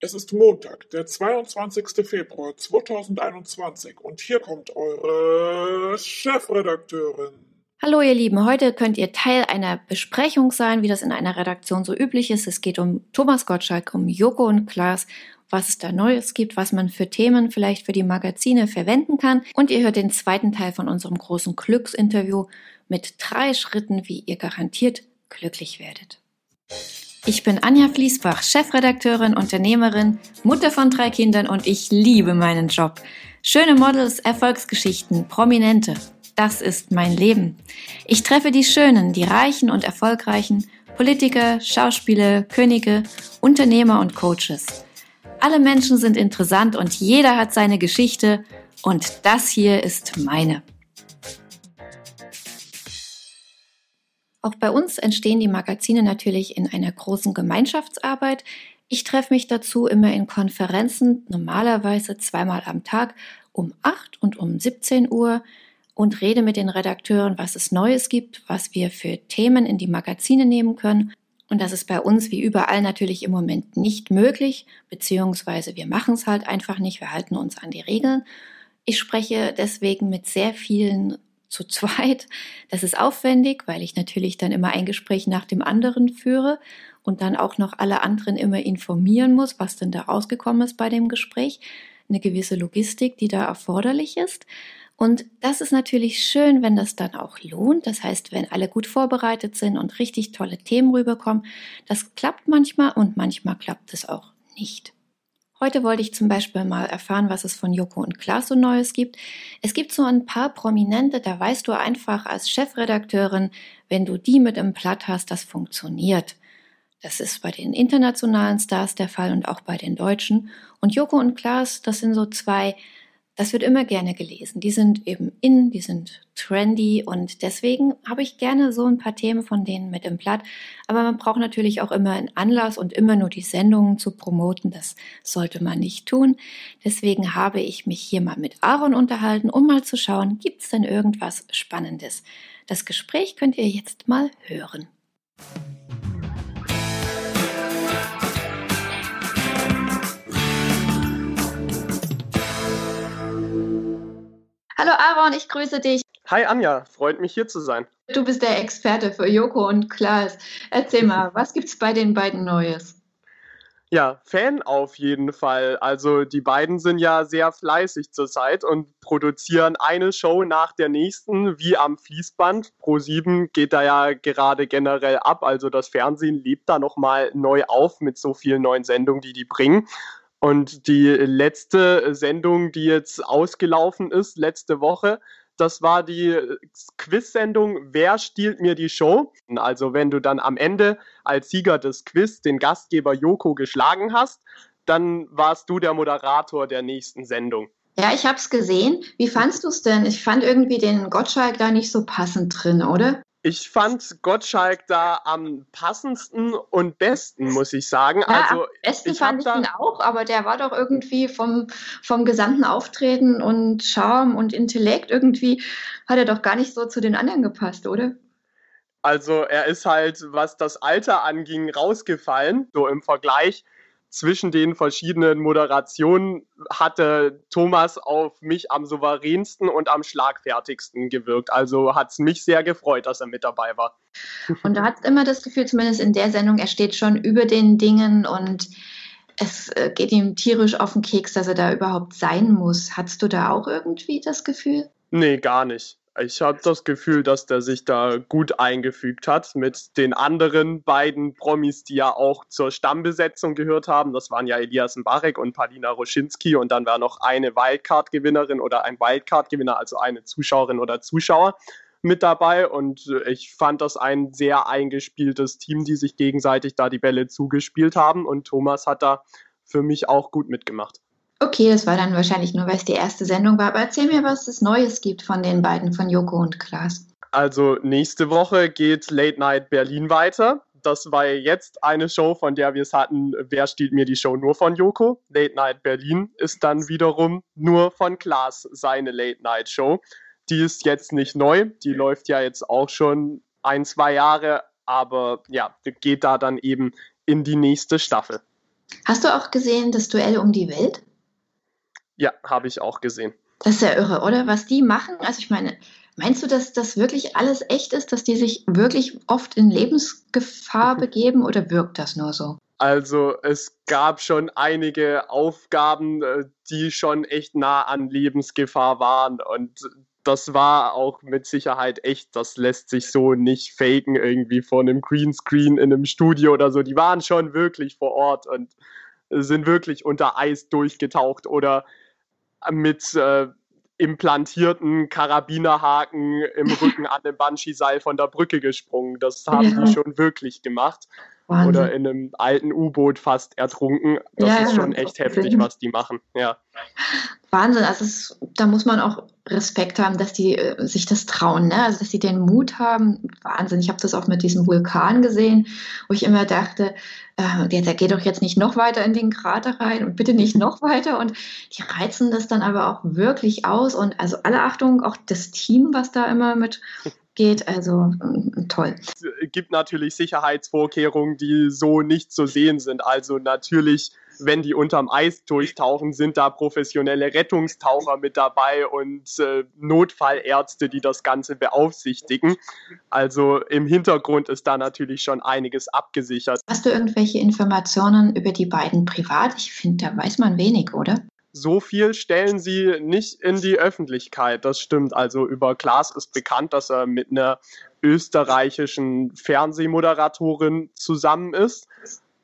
Es ist Montag, der 22. Februar 2021 und hier kommt eure Chefredakteurin. Hallo ihr Lieben, heute könnt ihr Teil einer Besprechung sein, wie das in einer Redaktion so üblich ist. Es geht um Thomas Gottschalk, um Joko und Klaas, was es da Neues gibt, was man für Themen vielleicht für die Magazine verwenden kann. Und ihr hört den zweiten Teil von unserem großen Glücksinterview mit drei Schritten, wie ihr garantiert glücklich werdet. Ich bin Anja Fließbach, Chefredakteurin, Unternehmerin, Mutter von drei Kindern und ich liebe meinen Job. Schöne Models, Erfolgsgeschichten, Prominente. Das ist mein Leben. Ich treffe die Schönen, die Reichen und Erfolgreichen, Politiker, Schauspieler, Könige, Unternehmer und Coaches. Alle Menschen sind interessant und jeder hat seine Geschichte und das hier ist meine. Auch bei uns entstehen die Magazine natürlich in einer großen Gemeinschaftsarbeit. Ich treffe mich dazu immer in Konferenzen, normalerweise zweimal am Tag um 8 und um 17 Uhr und rede mit den Redakteuren, was es Neues gibt, was wir für Themen in die Magazine nehmen können. Und das ist bei uns wie überall natürlich im Moment nicht möglich, beziehungsweise wir machen es halt einfach nicht, wir halten uns an die Regeln. Ich spreche deswegen mit sehr vielen zu zweit. Das ist aufwendig, weil ich natürlich dann immer ein Gespräch nach dem anderen führe und dann auch noch alle anderen immer informieren muss, was denn da rausgekommen ist bei dem Gespräch. Eine gewisse Logistik, die da erforderlich ist. Und das ist natürlich schön, wenn das dann auch lohnt. Das heißt, wenn alle gut vorbereitet sind und richtig tolle Themen rüberkommen. Das klappt manchmal und manchmal klappt es auch nicht. Heute wollte ich zum Beispiel mal erfahren, was es von Joko und Klaas so Neues gibt. Es gibt so ein paar Prominente, da weißt du einfach als Chefredakteurin, wenn du die mit im Blatt hast, das funktioniert. Das ist bei den internationalen Stars der Fall und auch bei den Deutschen. Und Joko und Klaas, das sind so zwei das wird immer gerne gelesen. Die sind eben in, die sind trendy und deswegen habe ich gerne so ein paar Themen von denen mit im Blatt. Aber man braucht natürlich auch immer einen Anlass und immer nur die Sendungen zu promoten. Das sollte man nicht tun. Deswegen habe ich mich hier mal mit Aaron unterhalten, um mal zu schauen, gibt es denn irgendwas Spannendes. Das Gespräch könnt ihr jetzt mal hören. Hallo Aaron, ich grüße dich. Hi Anja, freut mich hier zu sein. Du bist der Experte für Joko und Klaas. Erzähl mal, was gibt's bei den beiden Neues? Ja, Fan auf jeden Fall. Also die beiden sind ja sehr fleißig zurzeit und produzieren eine Show nach der nächsten wie am Fließband. Pro7 geht da ja gerade generell ab, also das Fernsehen lebt da nochmal neu auf mit so vielen neuen Sendungen, die die bringen. Und die letzte Sendung, die jetzt ausgelaufen ist, letzte Woche, das war die Quiz-Sendung Wer stiehlt mir die Show? Also wenn du dann am Ende als Sieger des Quiz den Gastgeber Joko geschlagen hast, dann warst du der Moderator der nächsten Sendung. Ja, ich habe es gesehen. Wie fandst du es denn? Ich fand irgendwie den Gottschalk da nicht so passend drin, oder? Ich fand Gottschalk da am passendsten und besten, muss ich sagen. Ja, also, am besten ich fand ich ihn auch, aber der war doch irgendwie vom, vom gesamten Auftreten und Charme und Intellekt irgendwie, hat er doch gar nicht so zu den anderen gepasst, oder? Also er ist halt, was das Alter anging, rausgefallen, so im Vergleich zwischen den verschiedenen Moderationen hatte Thomas auf mich am souveränsten und am schlagfertigsten gewirkt. Also hat es mich sehr gefreut, dass er mit dabei war. Und du hast immer das Gefühl, zumindest in der Sendung, er steht schon über den Dingen und es äh, geht ihm tierisch auf den Keks, dass er da überhaupt sein muss. Hattest du da auch irgendwie das Gefühl? Nee, gar nicht. Ich habe das Gefühl, dass der sich da gut eingefügt hat mit den anderen beiden Promis, die ja auch zur Stammbesetzung gehört haben. Das waren ja Elias Mbarek und Palina Roschinski und dann war noch eine Wildcard-Gewinnerin oder ein Wildcard-Gewinner, also eine Zuschauerin oder Zuschauer mit dabei und ich fand das ein sehr eingespieltes Team, die sich gegenseitig da die Bälle zugespielt haben und Thomas hat da für mich auch gut mitgemacht. Okay, das war dann wahrscheinlich nur, weil es die erste Sendung war. Aber erzähl mir, was es Neues gibt von den beiden, von Joko und Klaas. Also nächste Woche geht Late Night Berlin weiter. Das war jetzt eine Show, von der wir es hatten, wer stiehlt mir die Show nur von Joko. Late Night Berlin ist dann wiederum nur von Klaas seine Late Night Show. Die ist jetzt nicht neu, die läuft ja jetzt auch schon ein, zwei Jahre, aber ja, geht da dann eben in die nächste Staffel. Hast du auch gesehen das Duell um die Welt? Ja, habe ich auch gesehen. Das ist ja irre, oder? Was die machen. Also ich meine, meinst du, dass das wirklich alles echt ist, dass die sich wirklich oft in Lebensgefahr begeben oder wirkt das nur so? Also es gab schon einige Aufgaben, äh, die schon echt nah an Lebensgefahr waren und das war auch mit Sicherheit echt. Das lässt sich so nicht faken irgendwie vor einem Greenscreen in einem Studio oder so. Die waren schon wirklich vor Ort und sind wirklich unter Eis durchgetaucht oder mit äh, implantierten Karabinerhaken im Rücken an dem Banshee-Seil von der Brücke gesprungen. Das haben ja. die schon wirklich gemacht. Wahnsinn. Oder in einem alten U-Boot fast ertrunken. Das ja, ist schon echt heftig, was die machen. Ja. Wahnsinn, also es, da muss man auch Respekt haben, dass die äh, sich das trauen, ne? also dass sie den Mut haben. Wahnsinn, ich habe das auch mit diesem Vulkan gesehen, wo ich immer dachte, äh, der, der geht doch jetzt nicht noch weiter in den Krater rein und bitte nicht noch weiter. Und die reizen das dann aber auch wirklich aus. Und also alle Achtung, auch das Team, was da immer mit geht. Also mm, toll. Es gibt natürlich Sicherheitsvorkehrungen, die so nicht zu sehen sind. Also natürlich, wenn die unterm Eis durchtauchen, sind da professionelle Rettungstaucher mit dabei und äh, Notfallärzte, die das Ganze beaufsichtigen. Also im Hintergrund ist da natürlich schon einiges abgesichert. Hast du irgendwelche Informationen über die beiden privat? Ich finde, da weiß man wenig, oder? So viel stellen sie nicht in die Öffentlichkeit. Das stimmt. Also über Klaas ist bekannt, dass er mit einer österreichischen Fernsehmoderatorin zusammen ist.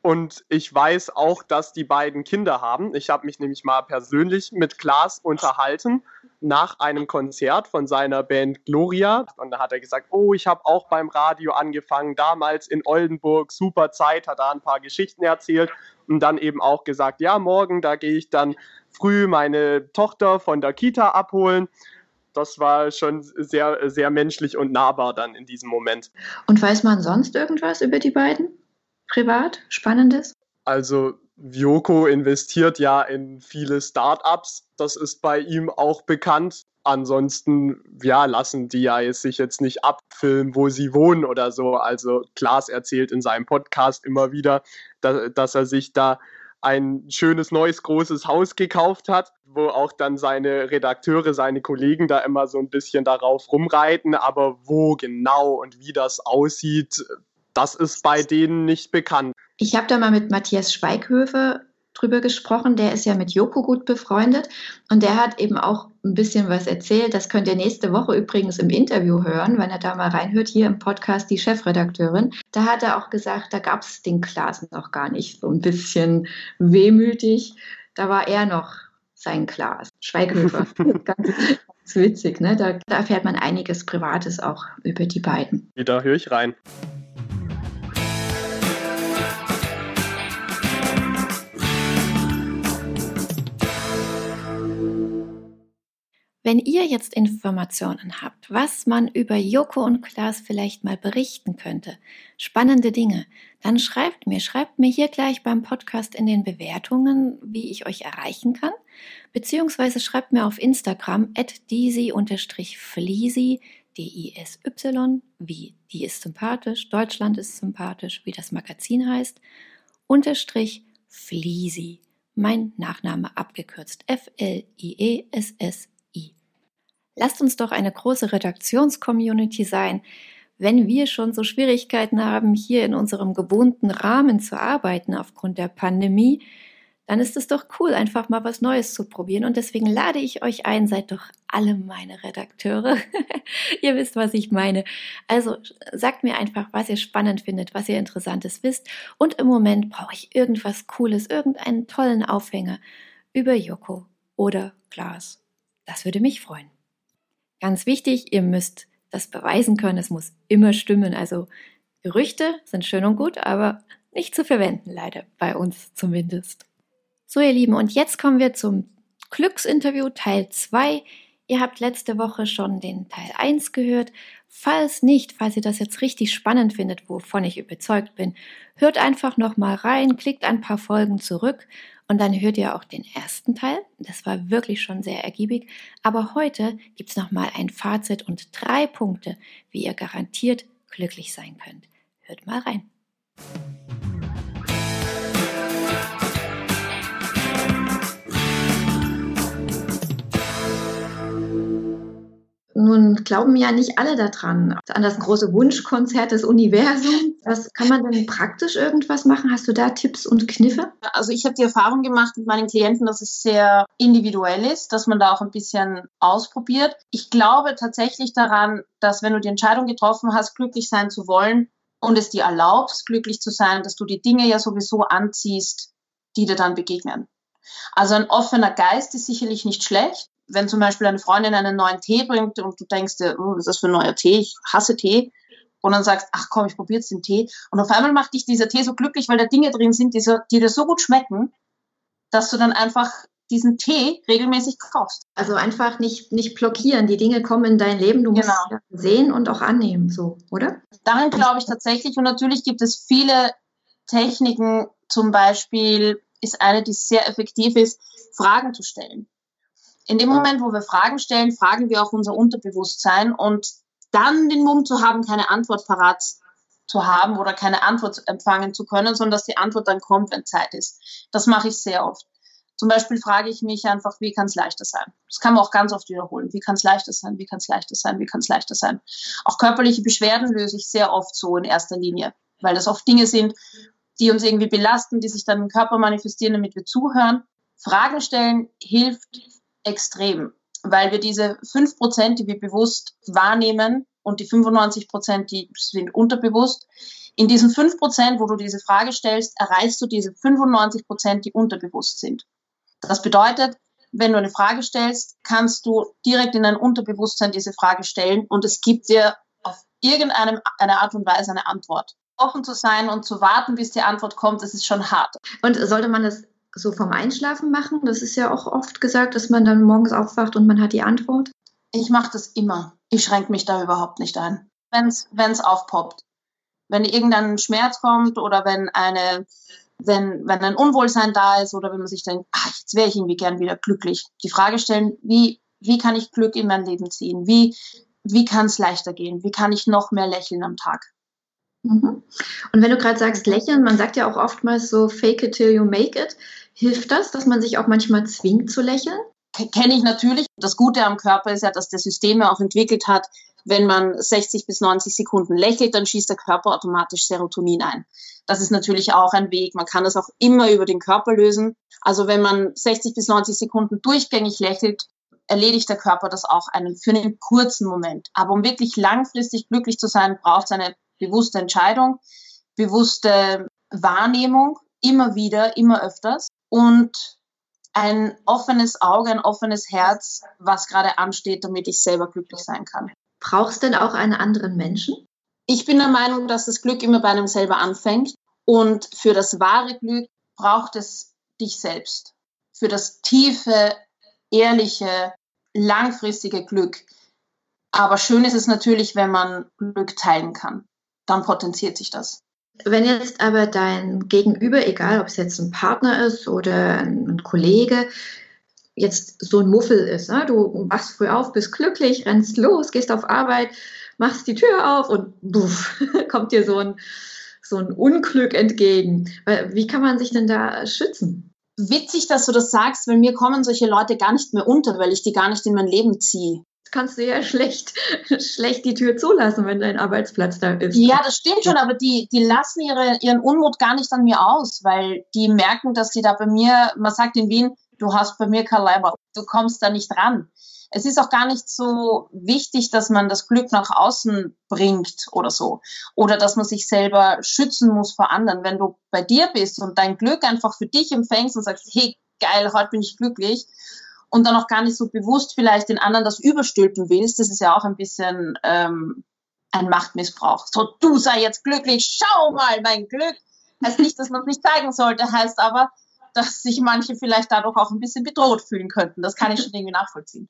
Und ich weiß auch, dass die beiden Kinder haben. Ich habe mich nämlich mal persönlich mit Klaas unterhalten nach einem Konzert von seiner Band Gloria. Und da hat er gesagt, oh, ich habe auch beim Radio angefangen, damals in Oldenburg, super Zeit, hat da ein paar Geschichten erzählt und dann eben auch gesagt, ja, morgen, da gehe ich dann früh meine Tochter von der Kita abholen. Das war schon sehr, sehr menschlich und nahbar dann in diesem Moment. Und weiß man sonst irgendwas über die beiden? Privat? Spannendes? Also Vyoko investiert ja in viele Startups. Das ist bei ihm auch bekannt. Ansonsten, ja, lassen die ja jetzt sich jetzt nicht abfilmen, wo sie wohnen oder so. Also Klaas erzählt in seinem Podcast immer wieder, dass, dass er sich da ein schönes neues großes Haus gekauft hat, wo auch dann seine Redakteure, seine Kollegen da immer so ein bisschen darauf rumreiten, aber wo genau und wie das aussieht, das ist bei denen nicht bekannt. Ich habe da mal mit Matthias Schweighöfe drüber gesprochen. Der ist ja mit Joko gut befreundet und der hat eben auch ein bisschen was erzählt. Das könnt ihr nächste Woche übrigens im Interview hören, wenn er da mal reinhört, hier im Podcast die Chefredakteurin. Da hat er auch gesagt, da gab es den Klaas noch gar nicht. So ein bisschen wehmütig. Da war er noch sein Klaas. Schweighöfer. ganz, ganz witzig, ne? Da, da erfährt man einiges Privates auch über die beiden. Da höre ich rein. Wenn ihr jetzt Informationen habt, was man über Joko und Klaas vielleicht mal berichten könnte, spannende Dinge, dann schreibt mir, schreibt mir hier gleich beim Podcast in den Bewertungen, wie ich euch erreichen kann, beziehungsweise schreibt mir auf Instagram at disi-fleasy, D-I-S-Y, wie die ist sympathisch, Deutschland ist sympathisch, wie das Magazin heißt, unterstrich Fleasy, mein Nachname abgekürzt F-L-I-E-S-S Lasst uns doch eine große Redaktionscommunity sein. Wenn wir schon so Schwierigkeiten haben, hier in unserem gewohnten Rahmen zu arbeiten aufgrund der Pandemie, dann ist es doch cool, einfach mal was Neues zu probieren. Und deswegen lade ich euch ein, seid doch alle meine Redakteure. ihr wisst, was ich meine. Also sagt mir einfach, was ihr spannend findet, was ihr interessantes wisst. Und im Moment brauche ich irgendwas Cooles, irgendeinen tollen Aufhänger über Joko oder Glas. Das würde mich freuen. Ganz wichtig, ihr müsst das beweisen können, es muss immer stimmen. Also Gerüchte sind schön und gut, aber nicht zu verwenden, leider, bei uns zumindest. So, ihr Lieben, und jetzt kommen wir zum Glücksinterview Teil 2. Ihr habt letzte Woche schon den Teil 1 gehört. Falls nicht, falls ihr das jetzt richtig spannend findet, wovon ich überzeugt bin, hört einfach nochmal rein, klickt ein paar Folgen zurück und dann hört ihr auch den ersten Teil. Das war wirklich schon sehr ergiebig. Aber heute gibt's noch mal ein Fazit und drei Punkte, wie ihr garantiert glücklich sein könnt. Hört mal rein. Glauben ja nicht alle daran, an das große Wunschkonzert des Universums. Was kann man denn praktisch irgendwas machen? Hast du da Tipps und Kniffe? Also ich habe die Erfahrung gemacht mit meinen Klienten, dass es sehr individuell ist, dass man da auch ein bisschen ausprobiert. Ich glaube tatsächlich daran, dass wenn du die Entscheidung getroffen hast, glücklich sein zu wollen und es dir erlaubst, glücklich zu sein, dass du die Dinge ja sowieso anziehst, die dir dann begegnen. Also ein offener Geist ist sicherlich nicht schlecht. Wenn zum Beispiel eine Freundin einen neuen Tee bringt und du denkst dir, oh, was ist das für ein neuer Tee? Ich hasse Tee. Und dann sagst, ach komm, ich probiere jetzt den Tee. Und auf einmal macht dich dieser Tee so glücklich, weil da Dinge drin sind, die, so, die dir so gut schmecken, dass du dann einfach diesen Tee regelmäßig kaufst. Also einfach nicht, nicht blockieren. Die Dinge kommen in dein Leben. Du musst genau. sehen und auch annehmen, so, oder? Darin glaube ich tatsächlich. Und natürlich gibt es viele Techniken, zum Beispiel ist eine, die sehr effektiv ist, Fragen zu stellen. In dem Moment, wo wir Fragen stellen, fragen wir auch unser Unterbewusstsein und dann den Mumm zu haben, keine Antwort parat zu haben oder keine Antwort empfangen zu können, sondern dass die Antwort dann kommt, wenn Zeit ist. Das mache ich sehr oft. Zum Beispiel frage ich mich einfach, wie kann es leichter sein? Das kann man auch ganz oft wiederholen. Wie kann es leichter sein? Wie kann es leichter sein? Wie kann es leichter sein? Auch körperliche Beschwerden löse ich sehr oft so in erster Linie, weil das oft Dinge sind, die uns irgendwie belasten, die sich dann im Körper manifestieren, damit wir zuhören. Fragen stellen hilft extrem, weil wir diese fünf Prozent, die wir bewusst wahrnehmen und die 95 Prozent, die sind unterbewusst, in diesen fünf Prozent, wo du diese Frage stellst, erreichst du diese 95 Prozent, die unterbewusst sind. Das bedeutet, wenn du eine Frage stellst, kannst du direkt in dein Unterbewusstsein diese Frage stellen und es gibt dir auf irgendeine Art und Weise eine Antwort offen zu sein und zu warten, bis die Antwort kommt, das ist schon hart. Und sollte man das so vom Einschlafen machen? Das ist ja auch oft gesagt, dass man dann morgens aufwacht und man hat die Antwort. Ich mache das immer. Ich schränke mich da überhaupt nicht ein. Wenn es aufpoppt. Wenn irgendein Schmerz kommt oder wenn eine wenn, wenn ein Unwohlsein da ist oder wenn man sich denkt, ach, jetzt wäre ich irgendwie gern wieder glücklich. Die Frage stellen, wie, wie kann ich Glück in mein Leben ziehen? Wie, wie kann es leichter gehen? Wie kann ich noch mehr lächeln am Tag? Mhm. Und wenn du gerade sagst, lächeln, man sagt ja auch oftmals so, fake it till you make it. Hilft das, dass man sich auch manchmal zwingt zu lächeln? Kenne ich natürlich. Das Gute am Körper ist ja, dass der System ja auch entwickelt hat, wenn man 60 bis 90 Sekunden lächelt, dann schießt der Körper automatisch Serotonin ein. Das ist natürlich auch ein Weg. Man kann das auch immer über den Körper lösen. Also wenn man 60 bis 90 Sekunden durchgängig lächelt, erledigt der Körper das auch einen, für einen kurzen Moment. Aber um wirklich langfristig glücklich zu sein, braucht es eine bewusste Entscheidung, bewusste Wahrnehmung, immer wieder, immer öfters und ein offenes Auge, ein offenes Herz, was gerade ansteht, damit ich selber glücklich sein kann. Brauchst du denn auch einen anderen Menschen? Ich bin der Meinung, dass das Glück immer bei einem selber anfängt und für das wahre Glück braucht es dich selbst. Für das tiefe, ehrliche, langfristige Glück. Aber schön ist es natürlich, wenn man Glück teilen kann dann potenziert sich das. Wenn jetzt aber dein Gegenüber, egal ob es jetzt ein Partner ist oder ein, Kollege, jetzt so ein Muffel ist, ne? du wachst früh auf, bist glücklich, rennst los, gehst auf Arbeit, machst die Tür auf und buff, kommt dir so ein, so ein Unglück entgegen. Wie kann man sich denn da schützen? Witzig, dass du das sagst, weil mir kommen solche Leute gar nicht mehr unter, weil ich die gar nicht in mein Leben ziehe kannst du ja schlecht, schlecht die Tür zulassen, wenn dein Arbeitsplatz da ist. Ja, das stimmt schon, aber die, die lassen ihre, ihren Unmut gar nicht an mir aus, weil die merken, dass sie da bei mir, man sagt in Wien, du hast bei mir kein Leiber, du kommst da nicht ran. Es ist auch gar nicht so wichtig, dass man das Glück nach außen bringt oder so. Oder dass man sich selber schützen muss vor anderen. Wenn du bei dir bist und dein Glück einfach für dich empfängst und sagst, hey, geil, heute bin ich glücklich und dann auch gar nicht so bewusst vielleicht den anderen das überstülpen willst, das ist ja auch ein bisschen ähm, ein Machtmissbrauch. So, du sei jetzt glücklich, schau mal mein Glück. Heißt nicht, dass man es nicht zeigen sollte, heißt aber, dass sich manche vielleicht dadurch auch ein bisschen bedroht fühlen könnten. Das kann ich schon irgendwie nachvollziehen.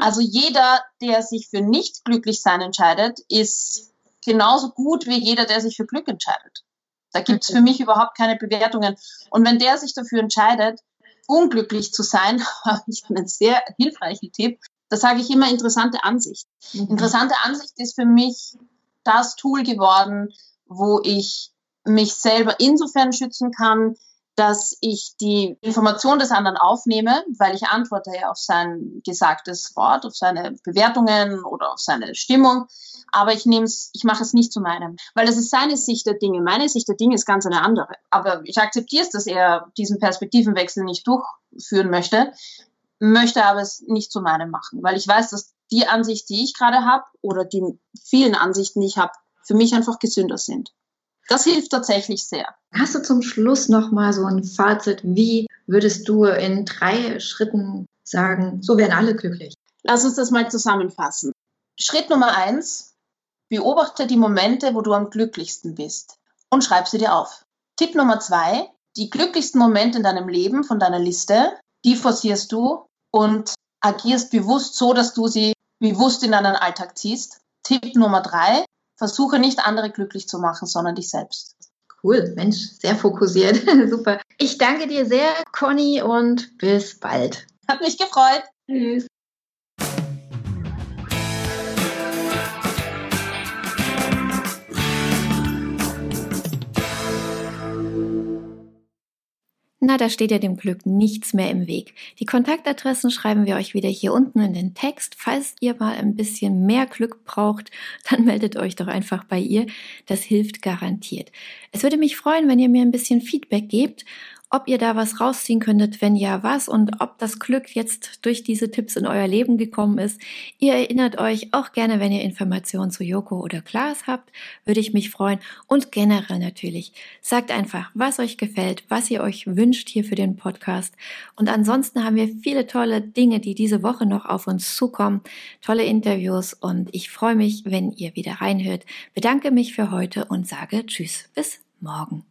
Also jeder, der sich für nicht glücklich sein entscheidet, ist genauso gut wie jeder, der sich für Glück entscheidet. Da gibt es für mich überhaupt keine Bewertungen. Und wenn der sich dafür entscheidet, unglücklich zu sein, habe ich einen sehr hilfreichen Tipp. Da sage ich immer interessante Ansicht. Mhm. Interessante Ansicht ist für mich das Tool geworden, wo ich mich selber insofern schützen kann, dass ich die Information des anderen aufnehme, weil ich antworte ja auf sein gesagtes Wort, auf seine Bewertungen oder auf seine Stimmung. Aber ich nehme es, ich mache es nicht zu meinem, weil das ist seine Sicht der Dinge. Meine Sicht der Dinge ist ganz eine andere. Aber ich akzeptiere es, dass er diesen Perspektivenwechsel nicht durchführen möchte, möchte aber es nicht zu meinem machen, weil ich weiß, dass die Ansicht, die ich gerade habe oder die vielen Ansichten, die ich habe, für mich einfach gesünder sind. Das hilft tatsächlich sehr. Hast du zum Schluss noch mal so ein Fazit? Wie würdest du in drei Schritten sagen, so werden alle glücklich? Lass uns das mal zusammenfassen. Schritt Nummer eins, beobachte die Momente, wo du am glücklichsten bist und schreib sie dir auf. Tipp Nummer zwei, die glücklichsten Momente in deinem Leben von deiner Liste, die forcierst du und agierst bewusst so, dass du sie bewusst in deinen Alltag ziehst. Tipp Nummer drei, versuche nicht andere glücklich zu machen, sondern dich selbst. Cool, Mensch, sehr fokussiert. Super. Ich danke dir sehr, Conny, und bis bald. Hat mich gefreut. Tschüss. Na, da steht ja dem Glück nichts mehr im Weg. Die Kontaktadressen schreiben wir euch wieder hier unten in den Text. Falls ihr mal ein bisschen mehr Glück braucht, dann meldet euch doch einfach bei ihr. Das hilft garantiert. Es würde mich freuen, wenn ihr mir ein bisschen Feedback gebt ob ihr da was rausziehen könntet, wenn ja, was und ob das Glück jetzt durch diese Tipps in euer Leben gekommen ist. Ihr erinnert euch auch gerne, wenn ihr Informationen zu Joko oder Klaas habt, würde ich mich freuen und generell natürlich. Sagt einfach, was euch gefällt, was ihr euch wünscht hier für den Podcast und ansonsten haben wir viele tolle Dinge, die diese Woche noch auf uns zukommen, tolle Interviews und ich freue mich, wenn ihr wieder reinhört. Bedanke mich für heute und sage Tschüss, bis morgen.